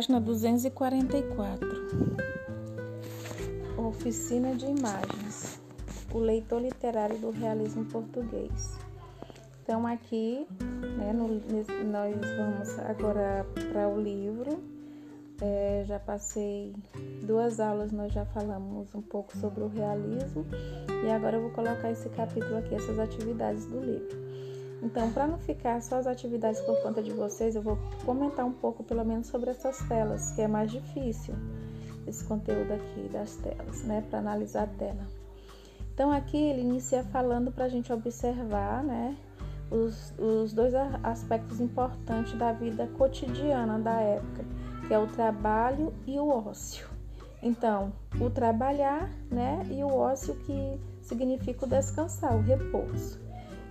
Página 244. Oficina de imagens. O leitor literário do realismo português. Então aqui, né, no, nós vamos agora para o livro. É, já passei duas aulas, nós já falamos um pouco sobre o realismo e agora eu vou colocar esse capítulo aqui, essas atividades do livro. Então, para não ficar só as atividades por conta de vocês, eu vou comentar um pouco, pelo menos, sobre essas telas, que é mais difícil esse conteúdo aqui das telas, né, para analisar a tela. Então, aqui ele inicia falando para a gente observar, né, os, os dois aspectos importantes da vida cotidiana da época, que é o trabalho e o ócio. Então, o trabalhar, né, e o ócio que significa o descansar, o repouso.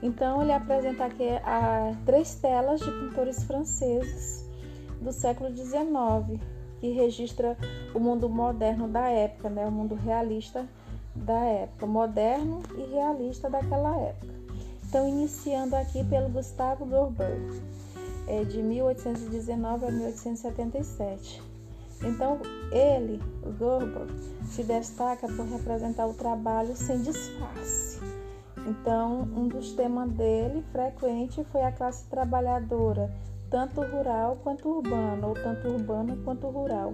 Então, ele apresenta aqui a, três telas de pintores franceses do século XIX, que registra o mundo moderno da época, né? o mundo realista da época, moderno e realista daquela época. Então, iniciando aqui pelo Gustavo Dorber, é, de 1819 a 1877. Então, ele, o Dorber, se destaca por representar o trabalho sem disfarce então, um dos temas dele frequente foi a classe trabalhadora, tanto rural quanto urbana, ou tanto urbana quanto rural.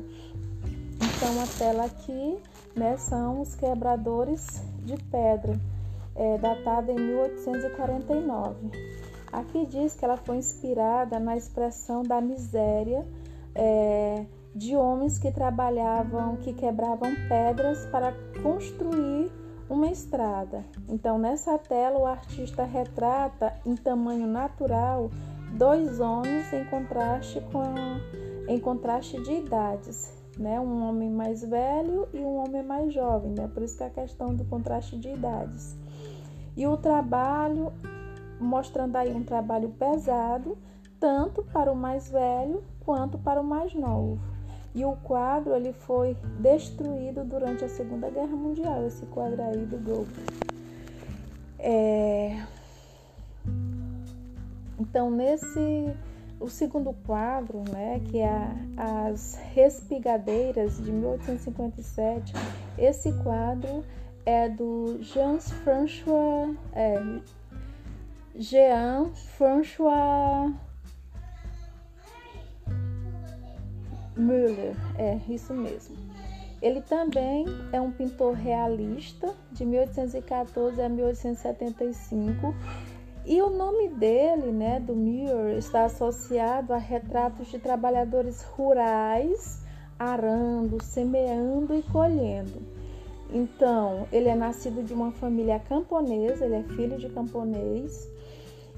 Então, a tela aqui né, são os quebradores de pedra, é, datada em 1849. Aqui diz que ela foi inspirada na expressão da miséria é, de homens que trabalhavam, que quebravam pedras para construir uma estrada. Então, nessa tela, o artista retrata em tamanho natural dois homens em contraste com em contraste de idades, né? Um homem mais velho e um homem mais jovem, né? Por isso que é a questão do contraste de idades. E o trabalho mostrando aí um trabalho pesado, tanto para o mais velho quanto para o mais novo. E o quadro ele foi destruído durante a Segunda Guerra Mundial, esse quadro aí do Gold. É... Então, nesse o segundo quadro, né, que é as Respigadeiras de 1857, esse quadro é do Jean-François é, Jean-François Müller, é isso mesmo. Ele também é um pintor realista de 1814 a 1875 e o nome dele, né, do Müller, está associado a retratos de trabalhadores rurais arando, semeando e colhendo. Então, ele é nascido de uma família camponesa, ele é filho de camponês,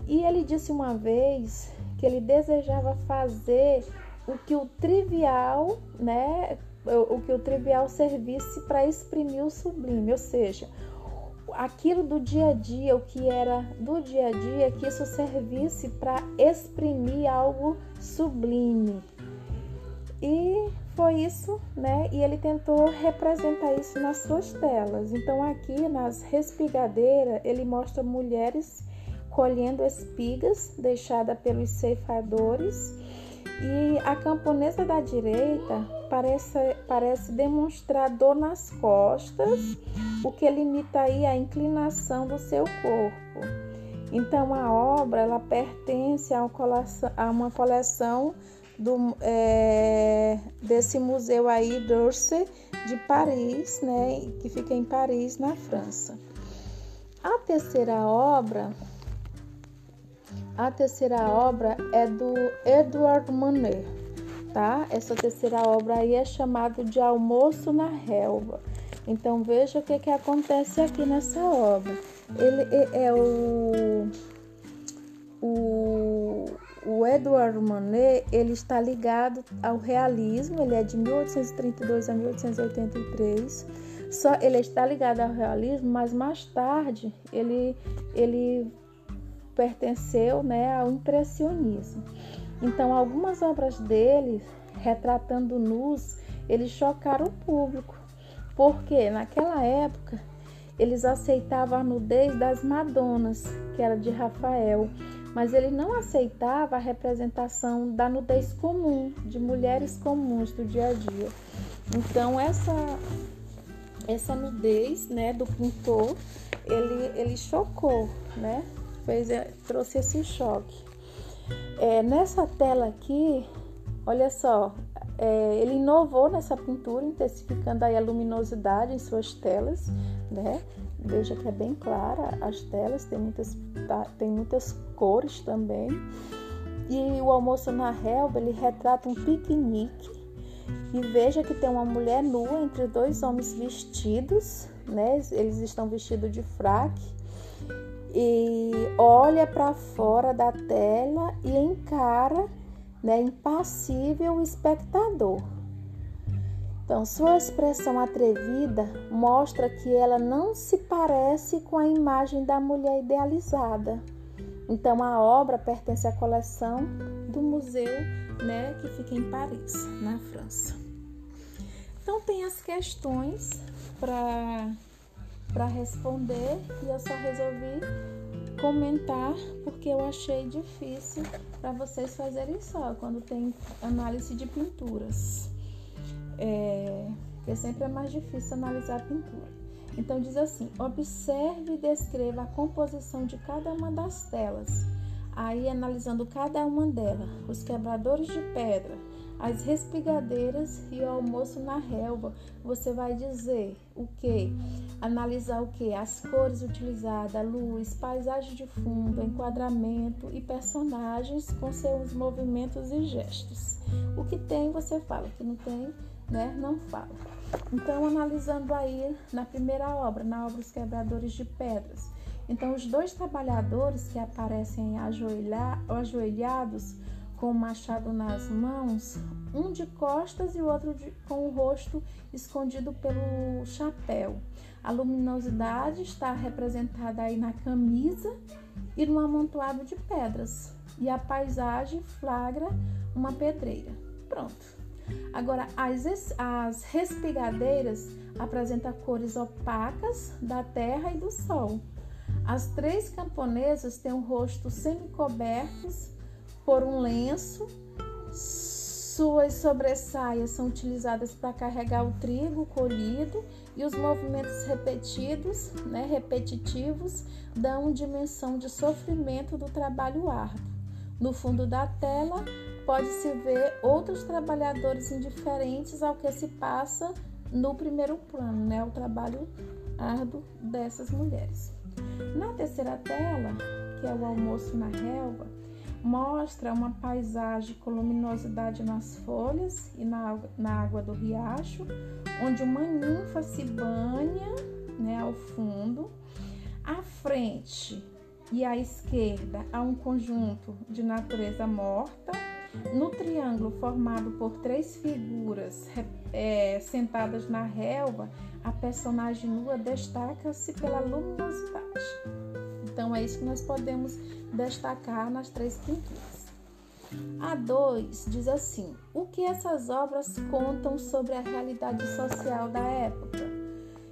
e ele disse uma vez que ele desejava fazer o que o trivial, né, o que o trivial servisse para exprimir o sublime, ou seja, aquilo do dia a dia, o que era do dia a dia, que isso servisse para exprimir algo sublime. E foi isso, né? E ele tentou representar isso nas suas telas. Então aqui nas respigadeiras, ele mostra mulheres colhendo espigas deixadas pelos ceifadores e a camponesa da direita parece, parece demonstrar dor nas costas, o que limita aí a inclinação do seu corpo. Então a obra ela pertence a uma coleção, a uma coleção do, é, desse museu aí d'Orsay de Paris, né, que fica em Paris, na França. A terceira obra a terceira obra é do Edward Manet, tá? Essa terceira obra aí é chamada de Almoço na Relva. Então veja o que, que acontece aqui nessa obra. Ele é, é o, o, o Edward Manet, ele está ligado ao realismo, ele é de 1832 a 1883. Só ele está ligado ao realismo, mas mais tarde ele ele pertenceu né, ao impressionismo. Então, algumas obras dele, retratando nus, eles chocaram o público, porque naquela época eles aceitavam a nudez das Madonas, que era de Rafael, mas ele não aceitava a representação da nudez comum, de mulheres comuns do dia a dia. Então essa essa nudez, né, do pintor, ele ele chocou, né? Fez trouxe esse choque. É, nessa tela aqui, olha só, é, ele inovou nessa pintura, intensificando aí a luminosidade em suas telas, né? Veja que é bem clara as telas, tem muitas, tá, tem muitas cores também. E o almoço na relva, ele retrata um piquenique. E veja que tem uma mulher nua entre dois homens vestidos, né? Eles estão vestidos de fraque. E olha para fora da tela e encara né, impassível o espectador. Então, sua expressão atrevida mostra que ela não se parece com a imagem da mulher idealizada. Então, a obra pertence à coleção do museu, né, que fica em Paris, na França. Então, tem as questões para para responder e eu só resolvi comentar porque eu achei difícil para vocês fazerem só quando tem análise de pinturas. É, porque sempre é mais difícil analisar a pintura. Então diz assim: observe e descreva a composição de cada uma das telas. Aí analisando cada uma delas, os quebradores de pedra, as respigadeiras e o almoço na relva. Você vai dizer o que? Analisar o que? As cores utilizadas, luz, paisagem de fundo, enquadramento e personagens com seus movimentos e gestos. O que tem, você fala. O que não tem, né? Não fala. Então, analisando aí na primeira obra, na obra Os Quebradores de Pedras. Então, os dois trabalhadores que aparecem ajoelhados com o machado nas mãos, um de costas e o outro de, com o rosto escondido pelo chapéu. A luminosidade está representada aí na camisa e no amontoado de pedras. E a paisagem flagra uma pedreira. Pronto. Agora, as, as respigadeiras apresentam cores opacas da terra e do sol. As três camponesas têm o rosto semicobertos por um lenço. Suas sobressaias são utilizadas para carregar o trigo colhido e os movimentos repetidos, né, repetitivos, dão dimensão de sofrimento do trabalho árduo. No fundo da tela, pode-se ver outros trabalhadores indiferentes ao que se passa no primeiro plano, né, o trabalho árduo dessas mulheres. Na terceira tela, que é o almoço na relva, mostra uma paisagem com luminosidade nas folhas e na, na água do riacho, onde uma ninfa se banha né, ao fundo. À frente e à esquerda há um conjunto de natureza morta. No triângulo formado por três figuras é, sentadas na relva, a personagem nua destaca-se pela luminosidade. Então é isso que nós podemos destacar nas três pinturas. A 2 diz assim: o que essas obras contam sobre a realidade social da época?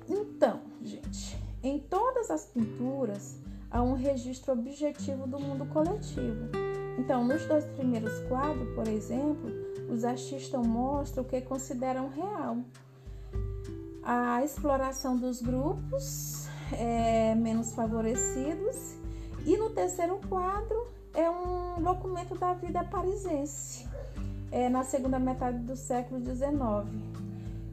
Então, gente, em todas as pinturas há um registro objetivo do mundo coletivo. Então, nos dois primeiros quadros, por exemplo, os artistas mostram o que consideram real. A exploração dos grupos é, menos favorecidos. E no terceiro quadro é um documento da vida parisense, é, na segunda metade do século XIX.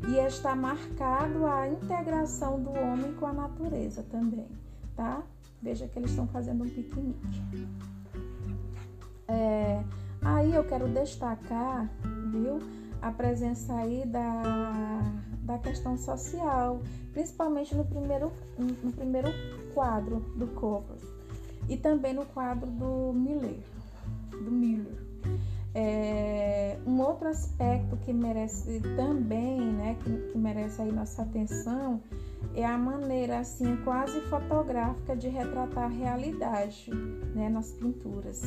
E está marcado a integração do homem com a natureza também, tá? Veja que eles estão fazendo um piquenique. É, aí eu quero destacar, viu, a presença aí da da questão social, principalmente no primeiro, no primeiro quadro do cover e também no quadro do Miller. Do Miller. É, um outro aspecto que merece também, né, que, que merece aí nossa atenção, é a maneira assim quase fotográfica de retratar a realidade, né, nas pinturas.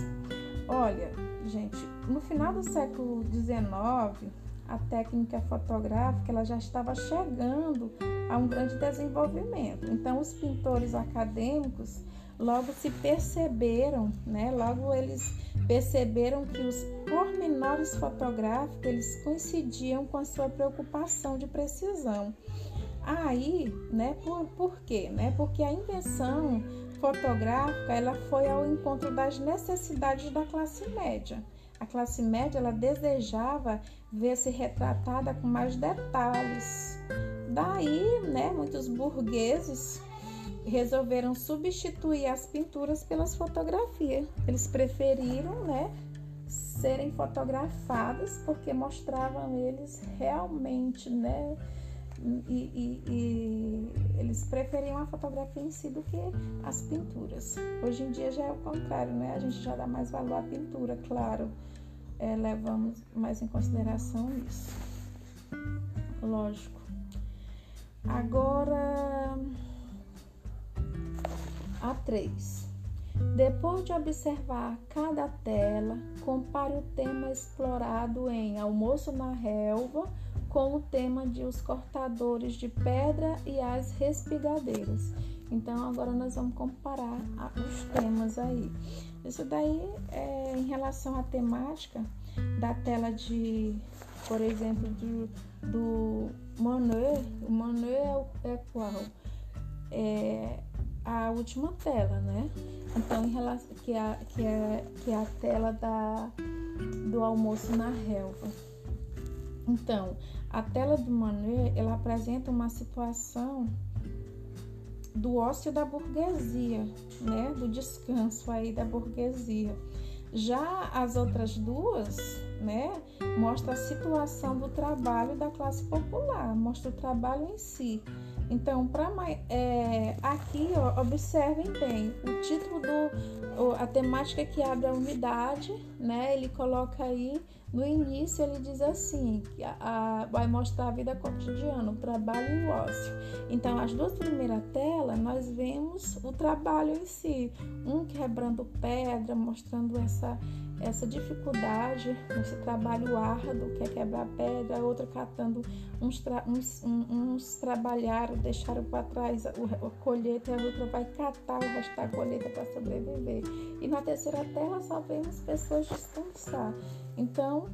Olha, gente, no final do século XIX a técnica fotográfica ela já estava chegando a um grande desenvolvimento. Então, os pintores acadêmicos logo se perceberam, né? Logo eles perceberam que os pormenores fotográficos eles coincidiam com a sua preocupação de precisão. Aí, né, por, por quê? Né? Porque a invenção fotográfica ela foi ao encontro das necessidades da classe média. A classe média ela desejava ver-se retratada com mais detalhes. Daí, né, muitos burgueses resolveram substituir as pinturas pelas fotografias. Eles preferiram, né, serem fotografados porque mostravam eles realmente, né, e, e, e, eles preferiam a fotografia em si do que as pinturas. Hoje em dia já é o contrário, né? A gente já dá mais valor à pintura, claro. É, levamos mais em consideração isso. Lógico. Agora, a 3. Depois de observar cada tela, compare o tema explorado em Almoço na Relva com o tema de os cortadores de pedra e as respigadeiras. Então agora nós vamos comparar os temas aí. Isso daí é em relação à temática da tela de, por exemplo, do, Manuel. O Manuel é, é qual? É a última tela, né? Então, em relação que é, que é, que é a tela da, do almoço na relva. Então, a tela do Manet, ela apresenta uma situação do ócio da burguesia, né? Do descanso aí da burguesia. Já as outras duas, né, mostra a situação do trabalho da classe popular, mostra o trabalho em si. Então, para é, aqui, ó, observem bem o título do a temática que abre a unidade, né? Ele coloca aí no início ele diz assim, a, a, vai mostrar a vida cotidiana, o trabalho e o ócio. Então, as duas primeiras telas, nós vemos o trabalho em si, um quebrando pedra, mostrando essa essa dificuldade, esse trabalho árduo que é quebrar pedra, a outra catando uns, tra uns, uns trabalharam, deixaram para trás a, colheita, a outra vai catar o resto da colheita para sobreviver. E na terceira terra só vemos pessoas descansar. Então,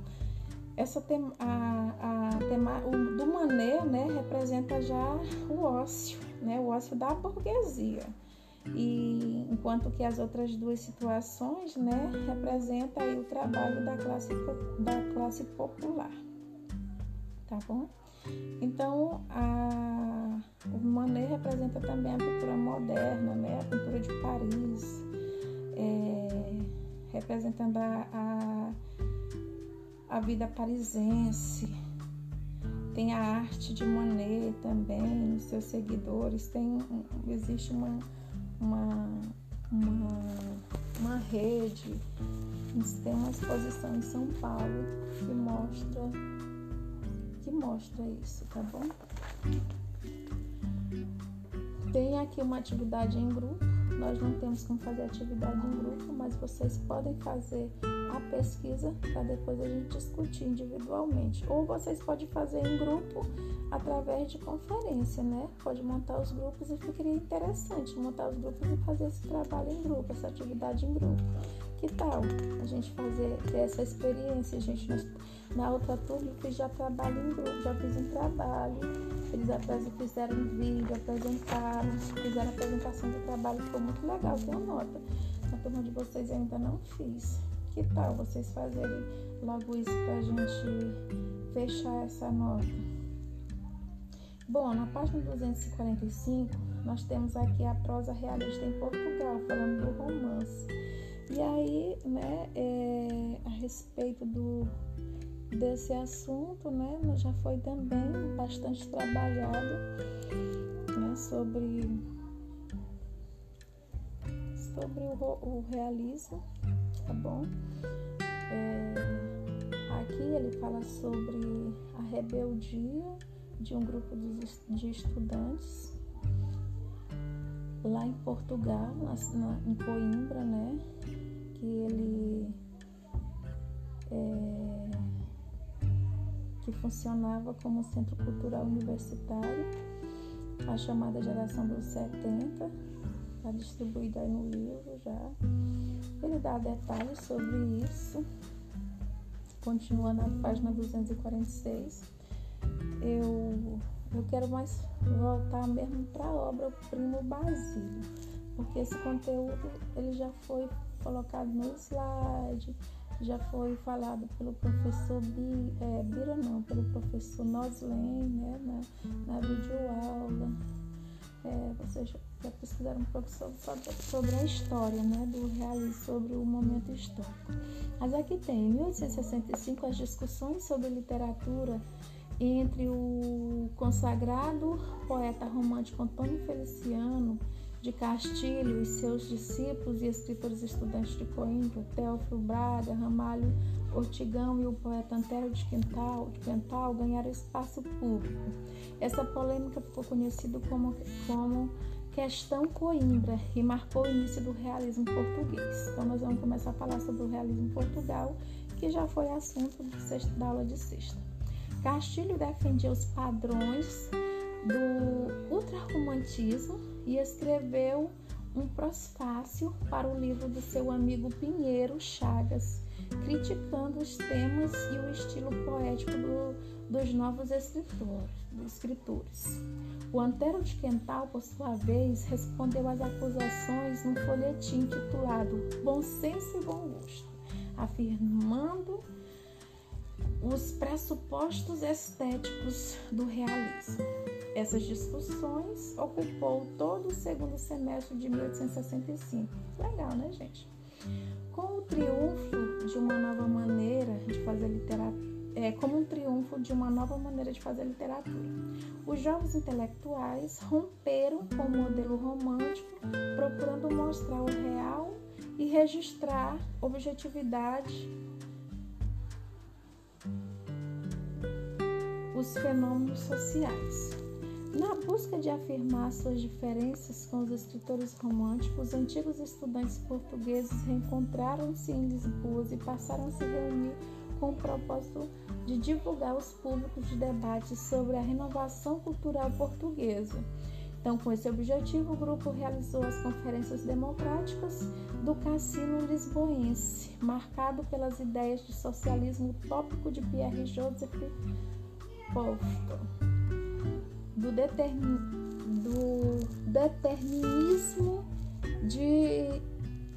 essa tem, a, a tema, o, do mané, né, representa já o ócio, né, o ócio da burguesia e enquanto que as outras duas situações, né, representa aí o trabalho da classe da classe popular, tá bom? Então, a, o Manet representa também a pintura moderna, né, a pintura de Paris, é, representando a, a, a vida parisense, tem a arte de Manet também nos seus seguidores, tem existe uma uma, uma, uma rede, tem uma exposição em São Paulo que mostra que mostra isso, tá bom? Tem aqui uma atividade em grupo. Nós não temos como fazer atividade em grupo, mas vocês podem fazer a pesquisa para depois a gente discutir individualmente. Ou vocês podem fazer em grupo através de conferência, né? Pode montar os grupos e ficaria interessante montar os grupos e fazer esse trabalho em grupo, essa atividade em grupo. Que tal a gente fazer essa experiência? A gente na outra turma fiz já trabalho em grupo, já fiz um trabalho. Eles fizeram um vídeo, apresentaram, fizeram apresentação do trabalho, ficou muito legal, tem uma nota. Na turma de vocês eu ainda não fiz. Que tal vocês fazerem logo isso pra gente fechar essa nota? Bom, na página 245, nós temos aqui a prosa realista em Portugal, falando do romance. E aí, né, é, a respeito do, desse assunto, né, já foi também bastante trabalhado, né, sobre, sobre o, o realismo, tá bom? É, aqui ele fala sobre a rebeldia de um grupo de estudantes lá em Portugal, na, em Coimbra, né? Que ele é, que funcionava como centro cultural universitário, a chamada geração dos 70, tá está distribuído aí no livro já. Ele dá detalhes sobre isso. Continua na página 246. Eu, eu quero mais voltar mesmo para a obra O Primo Basílio, porque esse conteúdo ele já foi colocado no slide, já foi falado pelo professor Bi, é, Bira, não, pelo professor Noslen, né, na, na videoaula. É, vocês já pesquisaram um pouco sobre, sobre a história né, do realismo, sobre o momento histórico. Mas aqui tem, em 1865, as discussões sobre literatura entre o consagrado poeta romântico Antônio Feliciano de Castilho e seus discípulos e escritores estudantes de Coimbra, Teófilo Braga, Ramalho Ortigão e o poeta Antero de Quintal, de Quintal ganharam espaço público. Essa polêmica ficou conhecida como, como questão Coimbra e marcou o início do realismo português. Então nós vamos começar a falar sobre o realismo Portugal, que já foi assunto sexta, da aula de sexta. Castilho defendia os padrões do ultrarromantismo e escreveu um prosfácio para o livro do seu amigo Pinheiro Chagas, criticando os temas e o estilo poético do, dos novos escritores. O Antero de Quental, por sua vez, respondeu às acusações num folhetim titulado Bom Senso e Bom Gosto, afirmando os pressupostos estéticos do realismo. Essas discussões ocupou todo o segundo semestre de 1865. Legal, né, gente? Com o triunfo de uma nova maneira de fazer literatura, é, como um triunfo de uma nova maneira de fazer literatura. Os jovens intelectuais romperam com o modelo romântico, procurando mostrar o real e registrar objetividade os fenômenos sociais. Na busca de afirmar suas diferenças com os escritores românticos, os antigos estudantes portugueses reencontraram-se em Lisboa e passaram a se reunir com o propósito de divulgar os públicos de debates sobre a renovação cultural portuguesa. Então, com esse objetivo, o grupo realizou as conferências democráticas do Cassino Lisboense, marcado pelas ideias de socialismo utópico de Pierre Joseph Posto do, determin, do determinismo de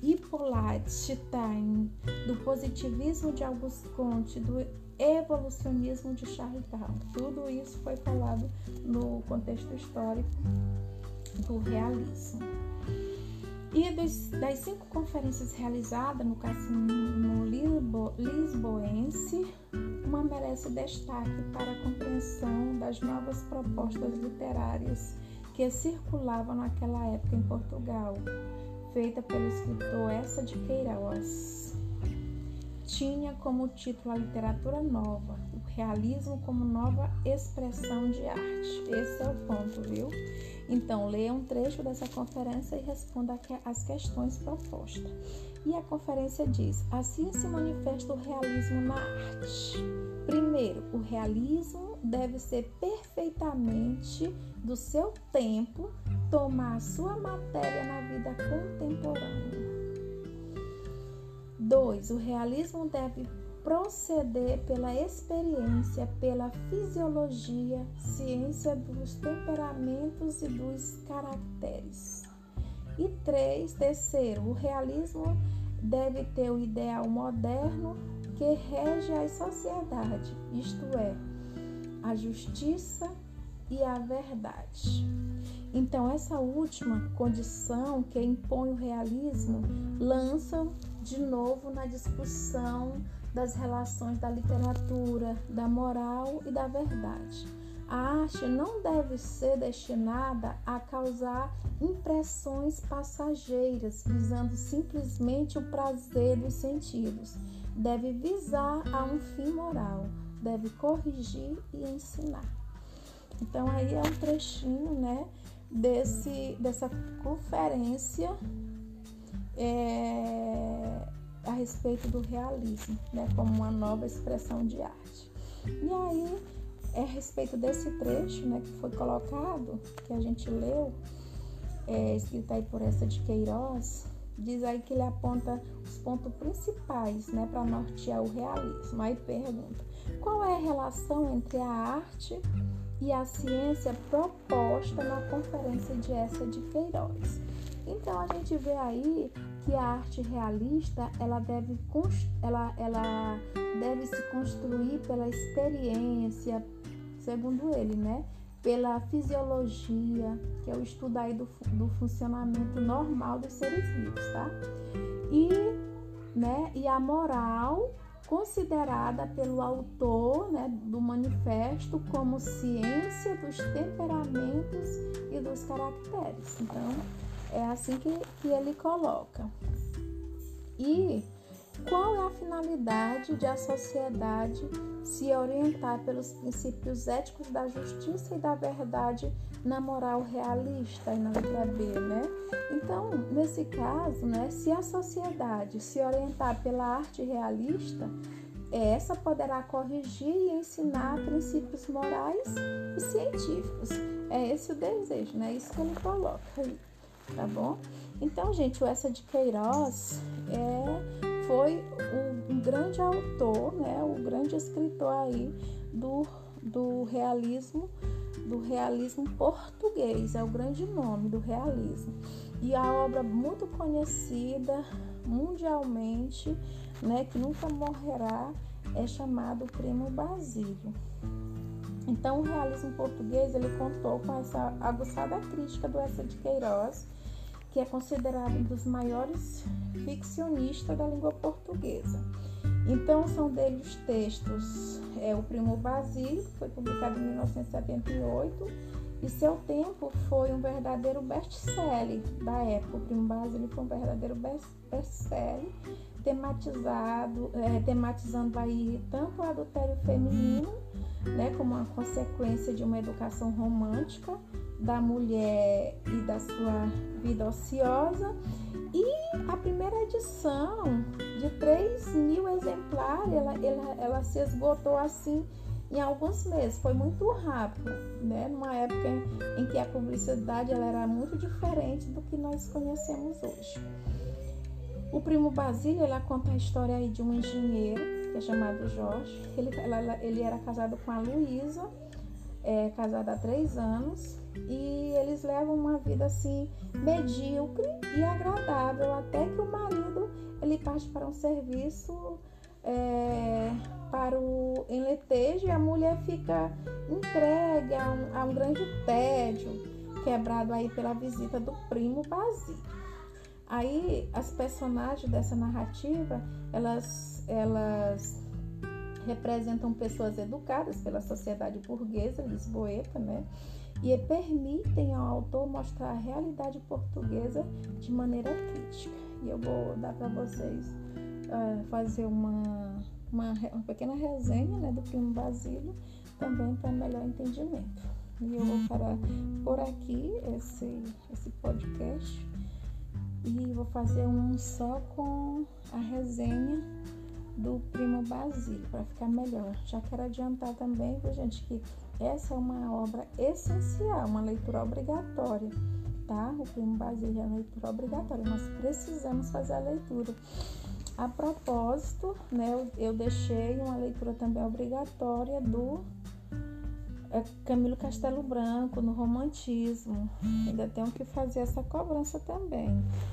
Hippolyte Stein, do positivismo de Auguste Comte, do evolucionismo de Charles Darwin. Tudo isso foi falado no contexto histórico do realismo. E das, das cinco conferências realizadas no Cassino Lisbo, Lisboense, uma merece destaque para a compreensão das novas propostas literárias que circulavam naquela época em Portugal, feita pelo escritor Essa de Queiroz. Tinha como título a literatura nova, o realismo como nova expressão de arte. Esse é o ponto, viu? Então, leia um trecho dessa conferência e responda às questões propostas. E a conferência diz: assim se manifesta o realismo na arte. Primeiro, o realismo deve ser perfeitamente do seu tempo, tomar sua matéria na vida contemporânea. 2. O realismo deve proceder pela experiência, pela fisiologia, ciência dos temperamentos e dos caracteres. E três, terceiro, o realismo deve ter o ideal moderno que rege a sociedade, isto é, a justiça e a verdade. Então, essa última condição que impõe o realismo lança de novo na discussão das relações da literatura, da moral e da verdade. A arte não deve ser destinada a causar impressões passageiras, visando simplesmente o prazer dos sentidos. Deve visar a um fim moral, deve corrigir e ensinar. Então aí é um trechinho, né, desse dessa conferência é, a respeito do realismo, né, como uma nova expressão de arte. E aí, é a respeito desse trecho, né, que foi colocado, que a gente leu, é, escrita aí por essa de Queiroz, diz aí que ele aponta os pontos principais né, para nortear o realismo. Aí pergunta: qual é a relação entre a arte e a ciência proposta na conferência de essa de Queiroz? Então a gente vê aí que a arte realista ela deve, ela, ela deve se construir pela experiência, segundo ele, né? Pela fisiologia, que é o estudo aí do, do funcionamento normal dos seres vivos, tá? E, né, e a moral considerada pelo autor né, do manifesto como ciência dos temperamentos e dos caracteres. Então, é assim que, que ele coloca. E qual é a finalidade de a sociedade se orientar pelos princípios éticos da justiça e da verdade na moral realista e na letra B, né? Então, nesse caso, né, se a sociedade se orientar pela arte realista, essa poderá corrigir e ensinar princípios morais e científicos. É esse o desejo, né? Isso que ele coloca aí tá bom? Então, gente, o Essa de Queiroz é, foi um, grande autor, né? O grande escritor aí do, do realismo, do realismo português, é o grande nome do realismo. E a obra muito conhecida mundialmente, né, que nunca morrerá, é chamado Primo Basílio. Então, o realismo português ele contou com essa aguçada crítica do Essa de Queiroz, que é considerado um dos maiores ficcionistas da língua portuguesa. Então, são dele os textos é, O Primo Basílio, que foi publicado em 1978, e seu tempo foi um verdadeiro best-seller da época. O Primo Basílio foi um verdadeiro best-seller, tematizado, é, tematizando aí tanto o adultério feminino, né, como uma consequência de uma educação romântica, da mulher e da sua vida ociosa. E a primeira edição, de 3 mil exemplares, ela, ela, ela se esgotou assim em alguns meses, foi muito rápido, né? Numa época em, que a publicidade ela era muito diferente do que nós conhecemos hoje. O primo Basílio, ela conta a história aí de um engenheiro que é chamado Jorge. Ele, ela, ele era casado com a Luísa, é, casado há três anos, e eles levam uma vida assim medíocre e agradável até que o marido ele parte para um serviço é, para o enletejo e a mulher fica entregue a um, a um grande tédio quebrado aí pela visita do primo Basílio. Aí as personagens dessa narrativa elas elas representam pessoas educadas pela sociedade burguesa lisboeta, né? E permitem ao autor mostrar a realidade portuguesa de maneira crítica. E eu vou dar para vocês uh, fazer uma, uma, uma, pequena resenha né, do filme Basílio, também para melhor entendimento. E eu vou parar por aqui esse, esse podcast e vou fazer um só com a resenha do primo Basílio, para ficar melhor. Já quero adiantar também, viu, gente, que essa é uma obra essencial, uma leitura obrigatória, tá? O primo Basílio é uma leitura obrigatória, nós precisamos fazer a leitura. A propósito, né, eu, eu deixei uma leitura também obrigatória do é, Camilo Castelo Branco no romantismo. Ainda tenho que fazer essa cobrança também.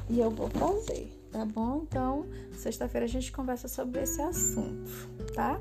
E eu vou fazer tá bom? Então, sexta-feira a gente conversa sobre esse assunto, tá?